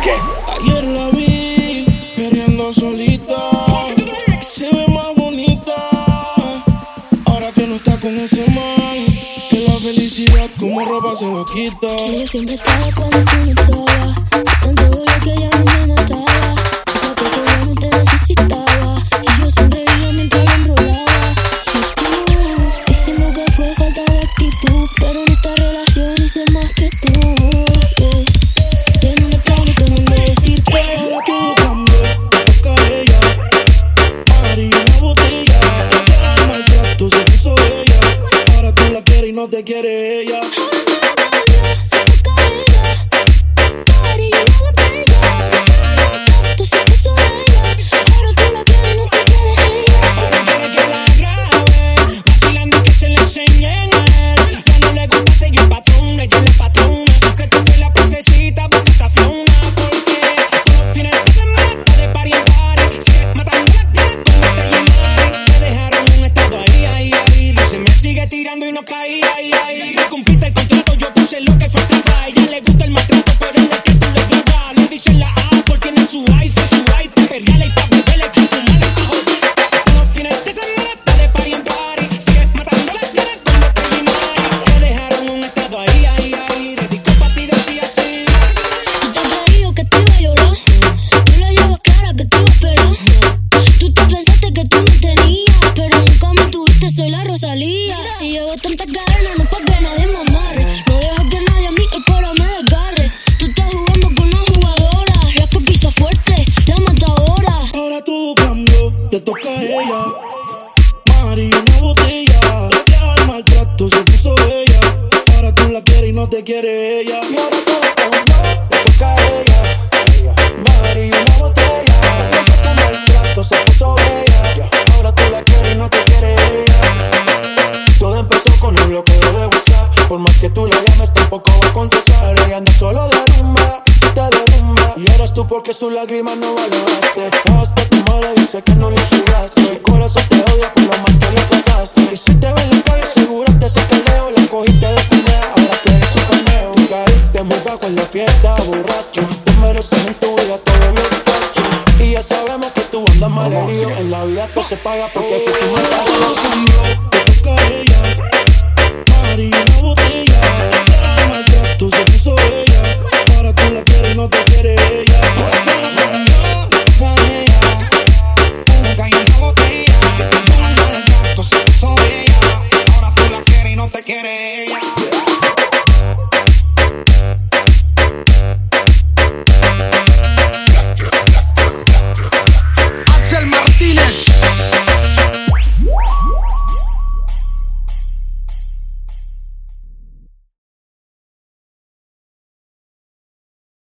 Ayer la vi queriendo solita. Se ve más bonita. Ahora que no está con ese man. Que la felicidad como ropa se lo quita. Que yo siempre estaba cuando tú no estabas. Tanto dolor que ya no te quiere ella. Le gusta el maltrato, pero es que tú le drogas. Le dicen la A porque tiene su iPhone, su iPad, perreala y pa' beberle, pa' fumarle, pa' joder. Todos los fines de semana está de party en party. Sigue matando la cara como te llamaron. Te dejaron un estado ahí, ahí, ahí. Dedicó pa' ti, decía así. Tú te has que te iba a llorar. Tú la llevas clara que te iba a esperar. Tú te pensaste que tú me tenías, pero nunca me tuviste, soy la Rosalía. Si llevo tantas cadenas, no pa' que nadie me quiere ella. Y ahora todo cambió, le toca a ella. Mari, una botella. Gracias al maltrato se puso ella. Ahora tú la quieres no te quiere ella. Todo empezó con un bloqueo de WhatsApp. Por más que tú la llames, tampoco va a contestar. Ella anda solo de rumba, te derrumba. Y eres tú porque sus lágrimas no valoraste. Hasta tu madre dice que no le ayudaste. loca con la fiesta, borracho. Tú mereces en tu vida todos los cachos. Y ya sabemos que tú andas mal herido. En la vida todo se paga porque aquí tú me Todo cambió, tu carrera, party, la botella.